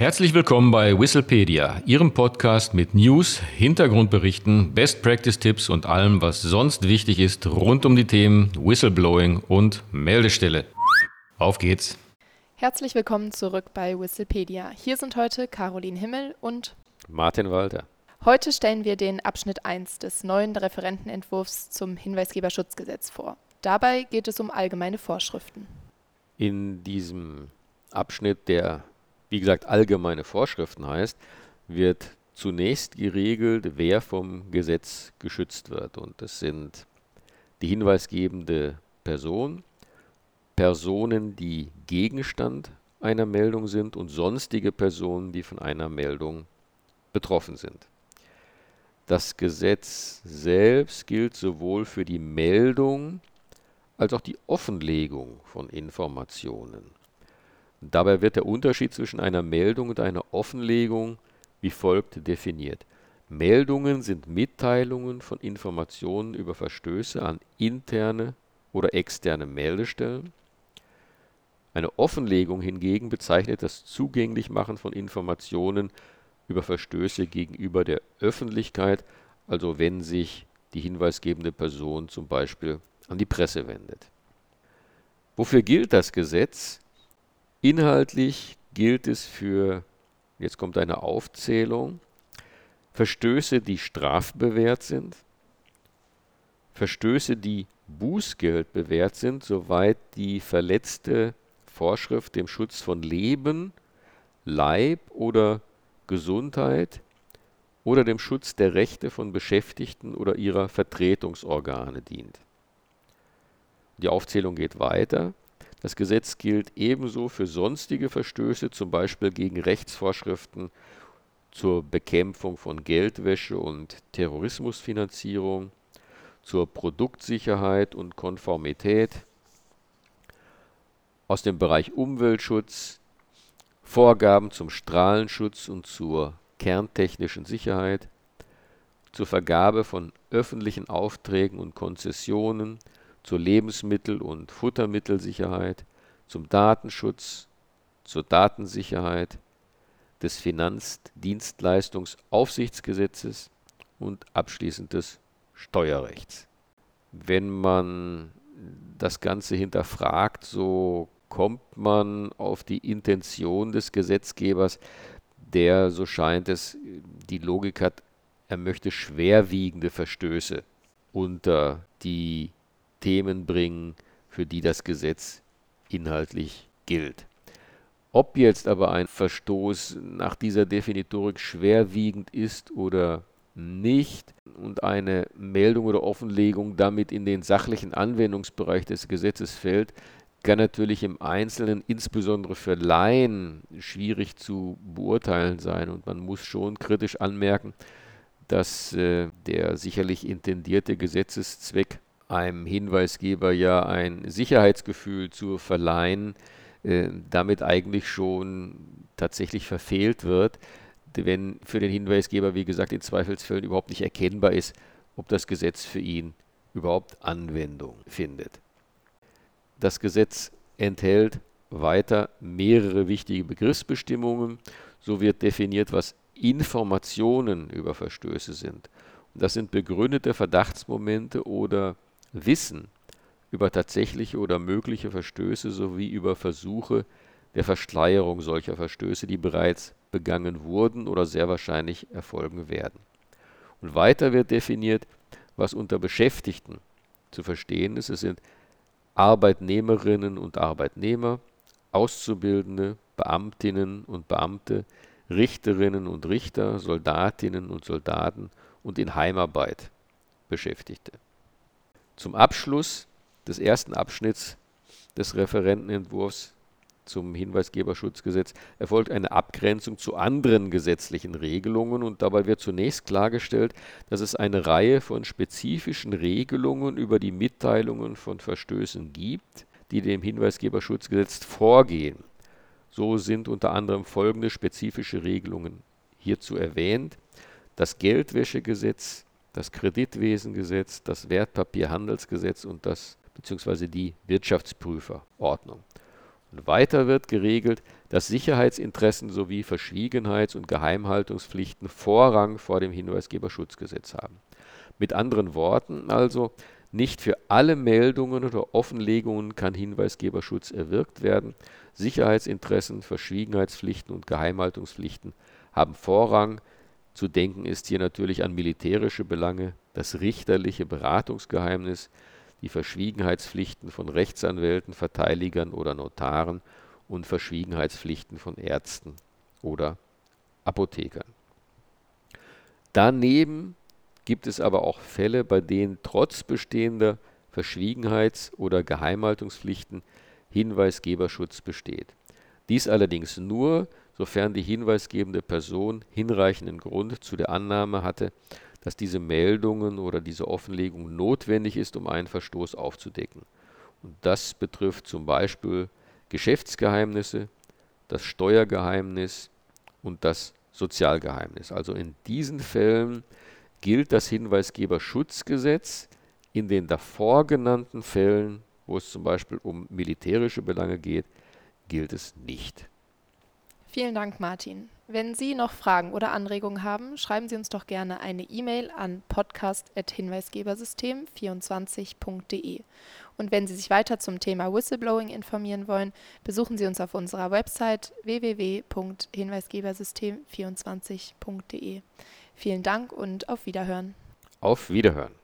Herzlich willkommen bei Whistlepedia, Ihrem Podcast mit News, Hintergrundberichten, Best Practice Tipps und allem, was sonst wichtig ist rund um die Themen Whistleblowing und Meldestelle. Auf geht's! Herzlich willkommen zurück bei Whistlepedia. Hier sind heute Caroline Himmel und Martin Walter. Heute stellen wir den Abschnitt 1 des neuen Referentenentwurfs zum Hinweisgeberschutzgesetz vor. Dabei geht es um allgemeine Vorschriften. In diesem Abschnitt, der wie gesagt allgemeine Vorschriften heißt, wird zunächst geregelt, wer vom Gesetz geschützt wird. Und das sind die hinweisgebende Person, Personen, die Gegenstand einer Meldung sind und sonstige Personen, die von einer Meldung betroffen sind. Das Gesetz selbst gilt sowohl für die Meldung als auch die Offenlegung von Informationen. Dabei wird der Unterschied zwischen einer Meldung und einer Offenlegung wie folgt definiert. Meldungen sind Mitteilungen von Informationen über Verstöße an interne oder externe Meldestellen. Eine Offenlegung hingegen bezeichnet das Zugänglichmachen von Informationen über Verstöße gegenüber der Öffentlichkeit, also wenn sich die hinweisgebende Person zum Beispiel an die Presse wendet. Wofür gilt das Gesetz? Inhaltlich gilt es für, jetzt kommt eine Aufzählung, Verstöße, die strafbewehrt sind, Verstöße, die Bußgeld bewährt sind, soweit die verletzte Vorschrift dem Schutz von Leben, Leib oder Gesundheit oder dem Schutz der Rechte von Beschäftigten oder ihrer Vertretungsorgane dient. Die Aufzählung geht weiter. Das Gesetz gilt ebenso für sonstige Verstöße, zum Beispiel gegen Rechtsvorschriften zur Bekämpfung von Geldwäsche und Terrorismusfinanzierung, zur Produktsicherheit und Konformität, aus dem Bereich Umweltschutz, Vorgaben zum Strahlenschutz und zur kerntechnischen Sicherheit, zur Vergabe von öffentlichen Aufträgen und Konzessionen, zur Lebensmittel- und Futtermittelsicherheit, zum Datenschutz, zur Datensicherheit, des Finanzdienstleistungsaufsichtsgesetzes und abschließend des Steuerrechts. Wenn man das Ganze hinterfragt, so kommt man auf die Intention des Gesetzgebers, der, so scheint es, die Logik hat, er möchte schwerwiegende Verstöße unter die Themen bringen, für die das Gesetz inhaltlich gilt. Ob jetzt aber ein Verstoß nach dieser Definitorik schwerwiegend ist oder nicht und eine Meldung oder Offenlegung damit in den sachlichen Anwendungsbereich des Gesetzes fällt, kann natürlich im Einzelnen, insbesondere für Laien, schwierig zu beurteilen sein. Und man muss schon kritisch anmerken, dass äh, der sicherlich intendierte Gesetzeszweck einem Hinweisgeber ja ein Sicherheitsgefühl zu verleihen, äh, damit eigentlich schon tatsächlich verfehlt wird, wenn für den Hinweisgeber, wie gesagt, in Zweifelsfällen überhaupt nicht erkennbar ist, ob das Gesetz für ihn überhaupt Anwendung findet. Das Gesetz enthält weiter mehrere wichtige Begriffsbestimmungen. So wird definiert, was Informationen über Verstöße sind. Und das sind begründete Verdachtsmomente oder Wissen über tatsächliche oder mögliche Verstöße sowie über Versuche der Verschleierung solcher Verstöße, die bereits begangen wurden oder sehr wahrscheinlich erfolgen werden. Und weiter wird definiert, was unter Beschäftigten zu verstehen ist. Es sind Arbeitnehmerinnen und Arbeitnehmer, Auszubildende, Beamtinnen und Beamte, Richterinnen und Richter, Soldatinnen und Soldaten und in Heimarbeit Beschäftigte. Zum Abschluss des ersten Abschnitts des Referentenentwurfs zum Hinweisgeberschutzgesetz erfolgt eine Abgrenzung zu anderen gesetzlichen Regelungen und dabei wird zunächst klargestellt, dass es eine Reihe von spezifischen Regelungen über die Mitteilungen von Verstößen gibt, die dem Hinweisgeberschutzgesetz vorgehen. So sind unter anderem folgende spezifische Regelungen hierzu erwähnt. Das Geldwäschegesetz, das Kreditwesengesetz, das Wertpapierhandelsgesetz und das bzw. die Wirtschaftsprüferordnung. Und weiter wird geregelt, dass Sicherheitsinteressen sowie Verschwiegenheits- und Geheimhaltungspflichten Vorrang vor dem Hinweisgeberschutzgesetz haben. Mit anderen Worten also, nicht für alle Meldungen oder Offenlegungen kann Hinweisgeberschutz erwirkt werden. Sicherheitsinteressen, Verschwiegenheitspflichten und Geheimhaltungspflichten haben Vorrang. Zu denken ist hier natürlich an militärische Belange, das richterliche Beratungsgeheimnis, die Verschwiegenheitspflichten von Rechtsanwälten, Verteidigern oder Notaren und Verschwiegenheitspflichten von Ärzten oder Apothekern. Daneben gibt es aber auch Fälle, bei denen trotz bestehender Verschwiegenheits- oder Geheimhaltungspflichten Hinweisgeberschutz besteht. Dies allerdings nur, sofern die hinweisgebende Person hinreichenden Grund zu der Annahme hatte, dass diese Meldungen oder diese Offenlegung notwendig ist, um einen Verstoß aufzudecken. Und das betrifft zum Beispiel Geschäftsgeheimnisse, das Steuergeheimnis und das Sozialgeheimnis. Also in diesen Fällen gilt das Hinweisgeberschutzgesetz. In den davor genannten Fällen, wo es zum Beispiel um militärische Belange geht, gilt es nicht. Vielen Dank, Martin. Wenn Sie noch Fragen oder Anregungen haben, schreiben Sie uns doch gerne eine E-Mail an podcast.hinweisgebersystem24.de. Und wenn Sie sich weiter zum Thema Whistleblowing informieren wollen, besuchen Sie uns auf unserer Website www.hinweisgebersystem24.de. Vielen Dank und auf Wiederhören. Auf Wiederhören.